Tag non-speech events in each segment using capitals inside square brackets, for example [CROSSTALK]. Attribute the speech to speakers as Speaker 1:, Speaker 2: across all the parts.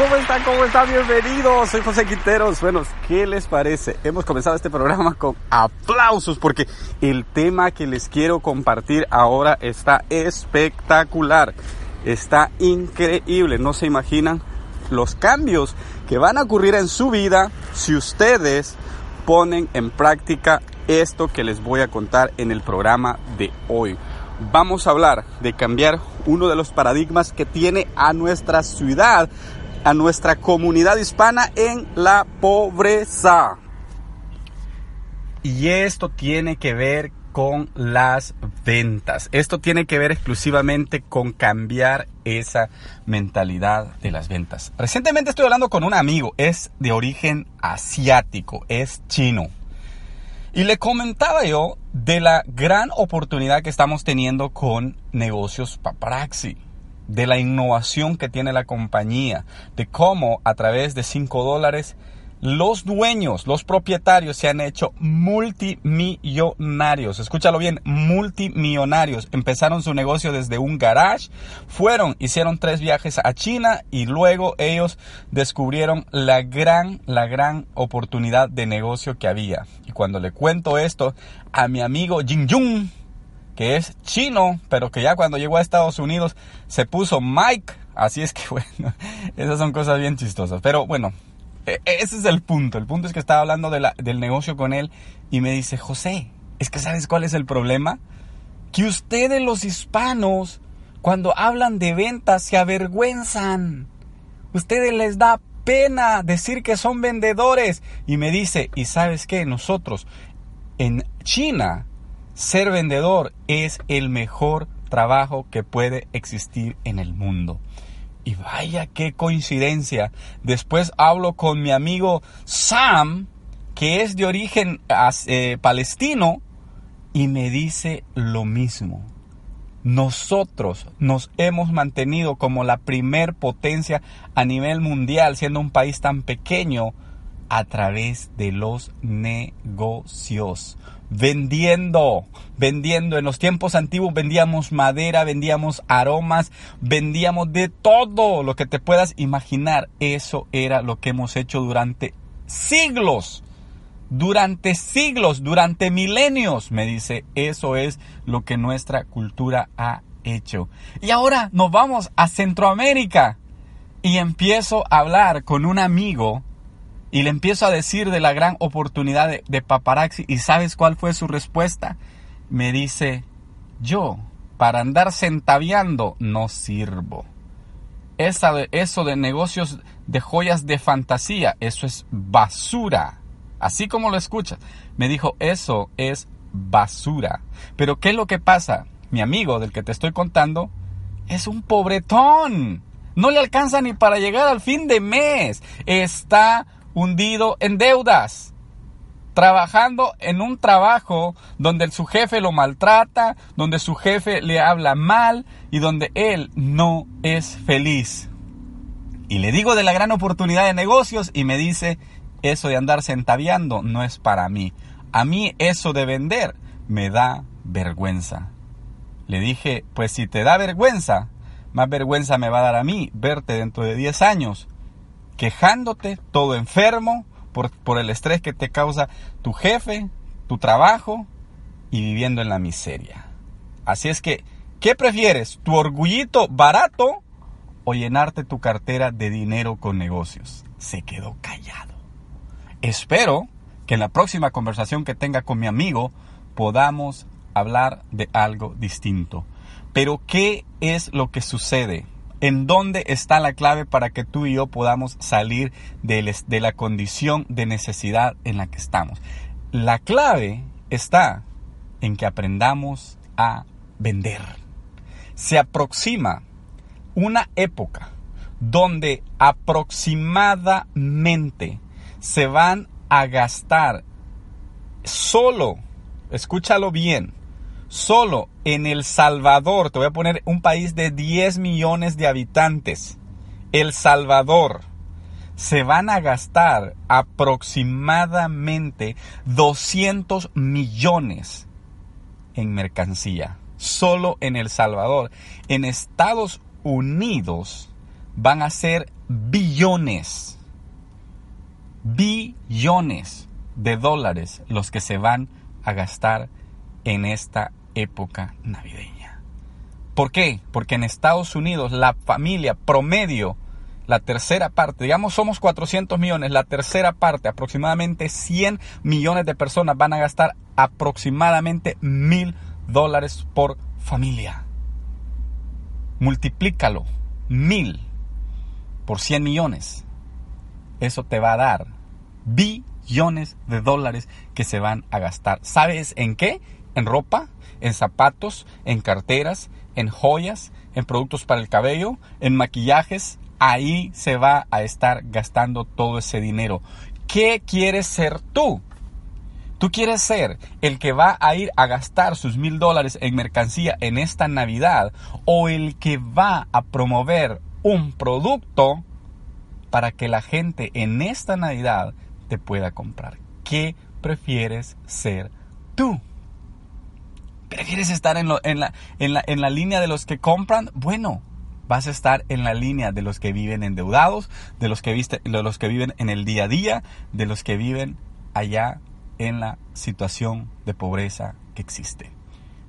Speaker 1: ¿Cómo están? ¿Cómo están? Bienvenidos. Soy José Quinteros. Bueno, ¿qué les parece? Hemos comenzado este programa con aplausos porque el tema que les quiero compartir ahora está espectacular. Está increíble. No se imaginan los cambios que van a ocurrir en su vida si ustedes ponen en práctica esto que les voy a contar en el programa de hoy. Vamos a hablar de cambiar uno de los paradigmas que tiene a nuestra ciudad a nuestra comunidad hispana en la pobreza. Y esto tiene que ver con las ventas. Esto tiene que ver exclusivamente con cambiar esa mentalidad de las ventas. Recientemente estoy hablando con un amigo, es de origen asiático, es chino. Y le comentaba yo de la gran oportunidad que estamos teniendo con negocios paparazzi de la innovación que tiene la compañía, de cómo a través de 5 dólares los dueños, los propietarios se han hecho multimillonarios. Escúchalo bien, multimillonarios. Empezaron su negocio desde un garage, fueron, hicieron tres viajes a China y luego ellos descubrieron la gran, la gran oportunidad de negocio que había. Y cuando le cuento esto a mi amigo Jin Jung, que es chino, pero que ya cuando llegó a Estados Unidos se puso Mike. Así es que [LAUGHS] bueno, esas son cosas bien chistosas. Pero bueno, e, ese es el punto. El punto es que estaba hablando del negocio con él y me dice, José, es que sabes cuál es el problema? Que ustedes los hispanos, cuando hablan de ventas, se avergüenzan. Ustedes les da pena decir que son vendedores. Y me dice, ¿y sabes qué? Nosotros en China ser vendedor es el mejor trabajo que puede existir en el mundo. Y vaya qué coincidencia. Después hablo con mi amigo Sam, que es de origen eh, palestino, y me dice lo mismo. Nosotros nos hemos mantenido como la primer potencia a nivel mundial, siendo un país tan pequeño, a través de los negocios vendiendo, vendiendo. En los tiempos antiguos vendíamos madera, vendíamos aromas, vendíamos de todo lo que te puedas imaginar. Eso era lo que hemos hecho durante siglos. Durante siglos, durante milenios, me dice, eso es lo que nuestra cultura ha hecho. Y ahora nos vamos a Centroamérica y empiezo a hablar con un amigo y le empiezo a decir de la gran oportunidad de, de paparazzi. ¿Y sabes cuál fue su respuesta? Me dice, yo, para andar centaviando, no sirvo. Esa eso de negocios de joyas de fantasía, eso es basura. Así como lo escuchas. Me dijo, eso es basura. Pero ¿qué es lo que pasa? Mi amigo del que te estoy contando es un pobretón. No le alcanza ni para llegar al fin de mes. Está hundido en deudas, trabajando en un trabajo donde su jefe lo maltrata, donde su jefe le habla mal y donde él no es feliz. Y le digo de la gran oportunidad de negocios y me dice, eso de andar centaviando no es para mí. A mí eso de vender me da vergüenza. Le dije, pues si te da vergüenza, más vergüenza me va a dar a mí verte dentro de 10 años quejándote, todo enfermo por, por el estrés que te causa tu jefe, tu trabajo y viviendo en la miseria. Así es que, ¿qué prefieres? ¿Tu orgullito barato o llenarte tu cartera de dinero con negocios? Se quedó callado. Espero que en la próxima conversación que tenga con mi amigo podamos hablar de algo distinto. Pero ¿qué es lo que sucede? ¿En dónde está la clave para que tú y yo podamos salir de, la condición de necesidad en la que estamos? La clave está en que aprendamos a vender. Se aproxima una época donde aproximadamente se van a gastar solo, escúchalo bien, Solo en El Salvador, te voy a poner un país de 10 millones de habitantes, El Salvador, se van a gastar aproximadamente 200 millones en mercancía. Solo en El Salvador. En Estados Unidos van a ser billones, billones de dólares los que se van a gastar en esta época navideña. ¿Por qué? Porque en Estados Unidos la familia promedio, la tercera parte, digamos somos 400 millones, la tercera parte, aproximadamente 100 millones de personas van a gastar aproximadamente mil dólares por familia. Multiplícalo, mil por 100 millones. Eso te va a dar billones de dólares que se van a gastar. ¿Sabes en qué? En ropa, en zapatos, en carteras, en joyas, en productos para el cabello, en maquillajes. Ahí se va a estar gastando todo ese dinero. ¿Qué quieres ser tú? ¿Tú quieres ser el que va a ir a gastar sus mil dólares en mercancía en esta Navidad o el que va a promover un producto para que la gente en esta Navidad te pueda comprar? ¿Qué prefieres ser tú? ¿Prefieres estar en, la, en la línea de los que compran? Bueno, vas a estar en la línea de los que viven endeudados, de los que, viste, de los que viven en el día a día, de los que viven allá en la situación de pobreza que existe.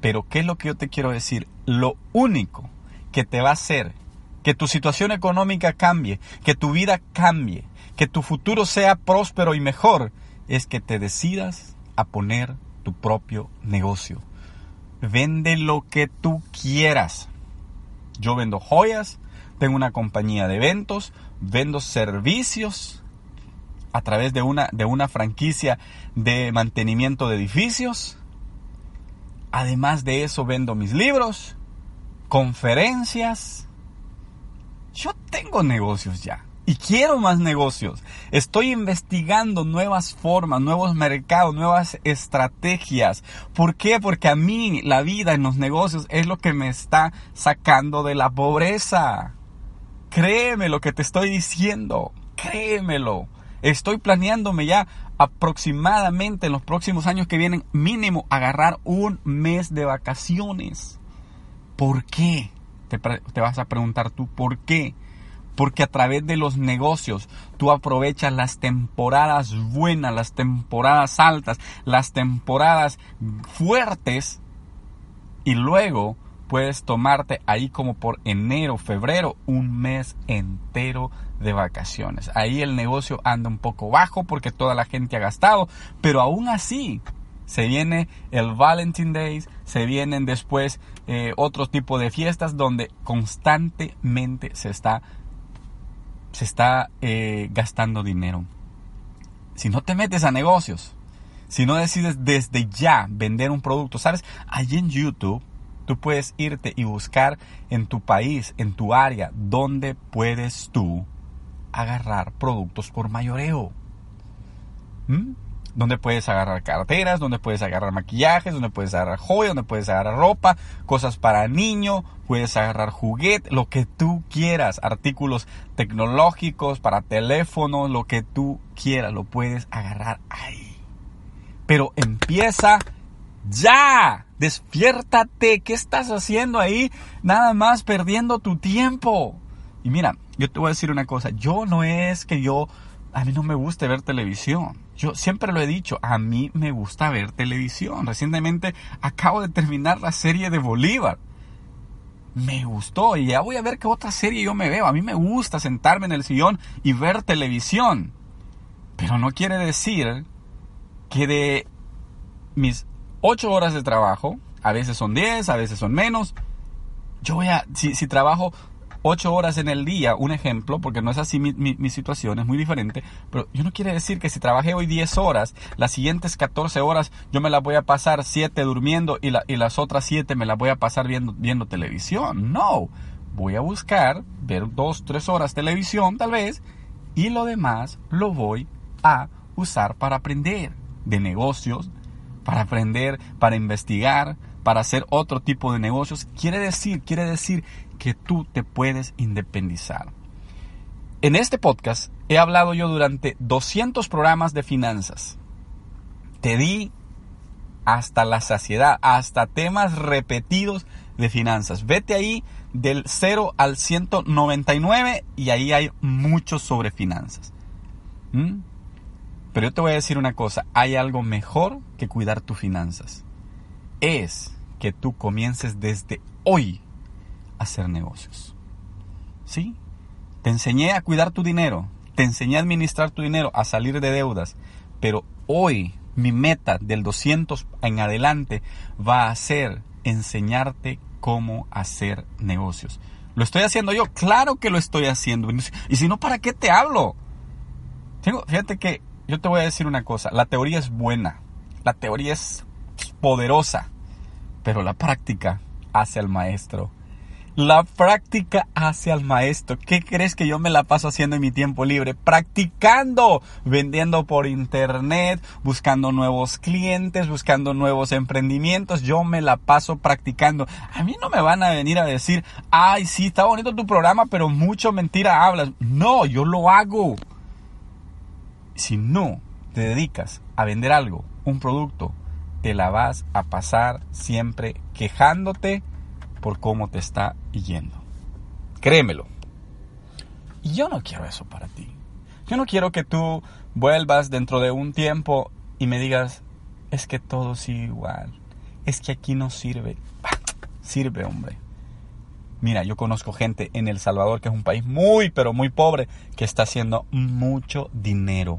Speaker 1: Pero ¿qué es lo que yo te quiero decir? Lo único que te va a hacer que tu situación económica cambie, que tu vida cambie, que tu futuro sea próspero y mejor, es que te decidas a poner tu propio negocio. Vende lo que tú quieras. Yo vendo joyas, tengo una compañía de eventos, vendo servicios a través de una, de una franquicia de mantenimiento de edificios. Además de eso, vendo mis libros, conferencias. Yo tengo negocios ya y quiero más negocios. Estoy investigando nuevas formas, nuevos mercados, nuevas estrategias. ¿Por qué? Porque a mí la vida en los negocios es lo que me está sacando de la pobreza. Créeme lo que te estoy diciendo. Créemelo. Estoy planeándome ya aproximadamente en los próximos años que vienen mínimo agarrar un mes de vacaciones. ¿Por qué? Te, te vas a preguntar tú, ¿por qué? Porque a través de los negocios tú aprovechas las temporadas buenas, las temporadas altas, las temporadas fuertes y luego puedes tomarte ahí como por enero, febrero, un mes entero de vacaciones. Ahí el negocio anda un poco bajo porque toda la gente ha gastado, pero aún así se viene el Valentine Days, se vienen después eh, otro tipo de fiestas donde constantemente se está se está eh, gastando dinero. Si no te metes a negocios, si no decides desde ya vender un producto, ¿sabes? Allí en YouTube tú puedes irte y buscar en tu país, en tu área, donde puedes tú agarrar productos por mayoreo. ¿Mm? Donde puedes agarrar carteras, donde puedes agarrar maquillajes, donde puedes agarrar joyas, donde puedes agarrar ropa, cosas para niño, puedes agarrar juguete, lo que tú quieras, artículos tecnológicos para teléfono, lo que tú quieras, lo puedes agarrar ahí. Pero empieza ya, despiértate, ¿qué estás haciendo ahí? Nada más perdiendo tu tiempo. Y mira, yo te voy a decir una cosa, yo no es que yo a mí no me gusta ver televisión. Yo siempre lo he dicho, a mí me gusta ver televisión. Recientemente acabo de terminar la serie de Bolívar. Me gustó y ya voy a ver qué otra serie yo me veo. A mí me gusta sentarme en el sillón y ver televisión. Pero no quiere decir que de mis ocho horas de trabajo, a veces son 10, a veces son menos, yo voy a, si, si trabajo ocho horas en el día, un ejemplo, porque no es así mi, situación, es muy diferente, pero yo no quiere decir que si trabajé hoy 10 horas, las siguientes 14 horas yo me las voy a pasar 7 durmiendo y, y las otras 7 me las voy a pasar viendo, viendo televisión. No, voy a buscar ver 2, 3 horas televisión tal vez y lo demás lo voy a usar para aprender de negocios, para aprender, para investigar, para hacer otro tipo de negocios. Quiere decir, quiere decir que tú te puedes independizar. En este podcast he hablado yo durante 200 programas de finanzas. Te di hasta la saciedad, hasta temas repetidos de finanzas. Vete ahí, del 0 al 199 y ahí hay mucho sobre finanzas. ¿Mm? Pero yo te voy a decir una cosa, hay algo mejor que cuidar tus finanzas. Es que tú comiences desde hoy hacer negocios. ¿Sí? Te enseñé a cuidar tu dinero, te enseñé a administrar tu dinero, a salir de deudas, pero hoy mi meta del 200 en adelante va a ser enseñarte cómo hacer negocios. ¿Lo estoy haciendo yo? Claro que lo estoy haciendo. Y si no, ¿para qué te hablo? Tengo, fíjate que yo te voy a decir una cosa, la teoría es buena, la teoría es poderosa, pero la práctica hace al maestro. La práctica hace al maestro. ¿Qué crees que yo me la paso haciendo en mi tiempo libre? Practicando, vendiendo por internet, buscando nuevos clientes, buscando nuevos emprendimientos. Yo me la paso practicando. A mí no me van a venir a decir, ay, sí, está bonito tu programa, pero mucho mentira hablas. No, yo lo hago si no te dedicas a vender algo, un producto, te la vas a pasar siempre quejándote por cómo te está yendo. Créemelo. Y yo no quiero eso para ti. Yo no quiero que tú vuelvas dentro de un tiempo y me digas, es que todo sigue igual. Es que aquí no sirve. sirve, hombre. Mira, yo conozco gente en El Salvador, que es un país muy, pero muy pobre, que está haciendo mucho dinero.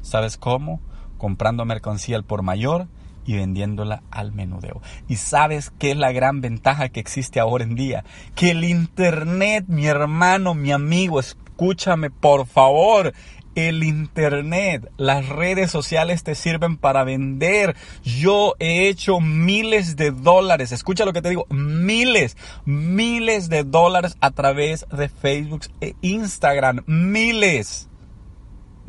Speaker 1: ¿Sabes cómo? Comprando mercancía al por mayor y vendiéndola al menudeo. ¿Y sabes qué es la gran ventaja que existe ahora en día? Que el Internet, mi hermano, mi amigo, escúchame por favor, el Internet, las redes sociales te sirven para vender. Yo he hecho miles de dólares, escucha lo que te digo, miles, miles de dólares a través de Facebook e Instagram, miles.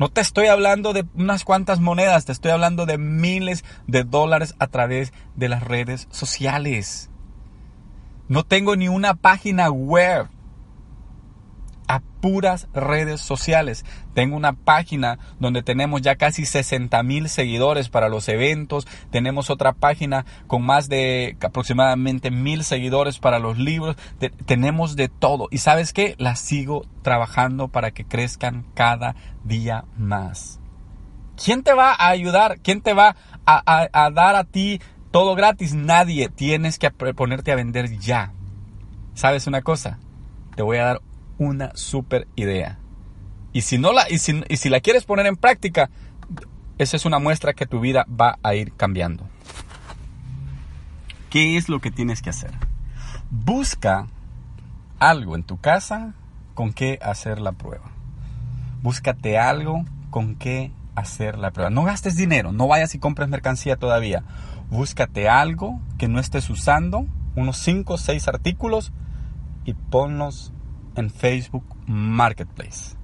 Speaker 1: No te estoy hablando de unas cuantas monedas, te estoy hablando de miles de dólares a través de las redes sociales. No tengo ni una página web a puras redes sociales. Tengo una página donde tenemos ya casi 60 mil seguidores para los eventos. Tenemos otra página con más de aproximadamente mil seguidores para los libros. tenemos de todo. Y sabes qué? Las sigo trabajando para que crezcan cada día más. ¿Quién te va a ayudar? ¿Quién te va a, a dar a ti todo gratis? Nadie. Tienes que ponerte a vender ya. ¿Sabes una cosa? Te voy a dar una super idea. Y si, no la, y si, y si la quieres poner en práctica, esa es una muestra que tu vida va a ir cambiando. ¿Qué es lo que tienes que hacer? Busca algo en tu casa con qué hacer la prueba. Búscate algo con qué hacer la prueba. No gastes dinero, no vayas y compres mercancía todavía. Búscate algo que no estés usando, unos 5 o 6 artículos y ponlos en Facebook Marketplace.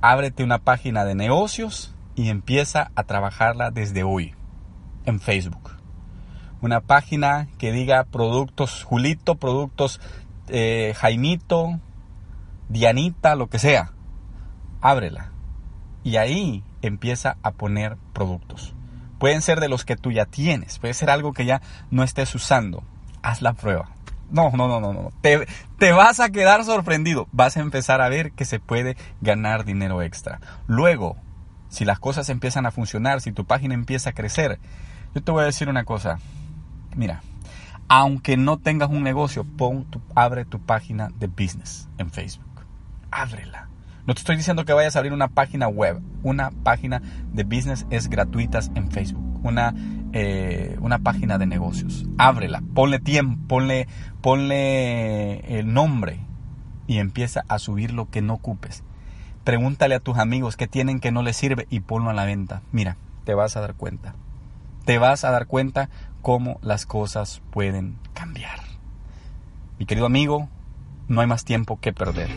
Speaker 1: Ábrete una página de negocios y empieza a trabajarla desde hoy en Facebook. Una página que diga productos Julito, productos eh, Jaimito, Dianita, lo que sea. Ábrela. Y ahí empieza a poner productos. Pueden ser de los que tú ya tienes, puede ser algo que ya no estés usando. Haz la prueba. No, no, no, no, no. Te, te vas a quedar sorprendido. Vas a empezar a ver que se puede ganar dinero extra. Luego, si las cosas empiezan a funcionar, si tu página empieza a crecer, yo te voy a decir una cosa. Mira, aunque no tengas un negocio, pon abre tu página de business en Facebook. Ábrela. No te estoy diciendo que vayas a abrir una página web. Una página de business es gratuita en Facebook. Una eh, una página de negocios. Ábrela, ponle tiempo, ponle, ponle el nombre y empieza a subir lo que no ocupes. Pregúntale a tus amigos qué tienen que no les sirve y ponlo a la venta. Mira, te vas a dar cuenta. Te vas a dar cuenta cómo las cosas pueden cambiar. Mi querido amigo, no hay más tiempo que perder.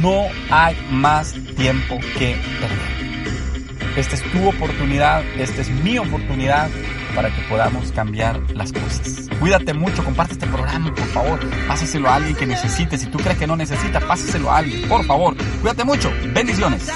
Speaker 1: No hay más tiempo que perder. Esta es tu oportunidad, esta es mi oportunidad para que podamos cambiar las cosas. Cuídate mucho, comparte este programa, por favor. Pásaselo a alguien que necesite. Si tú crees que no necesita, pásaselo a alguien, por favor. Cuídate mucho. Bendiciones.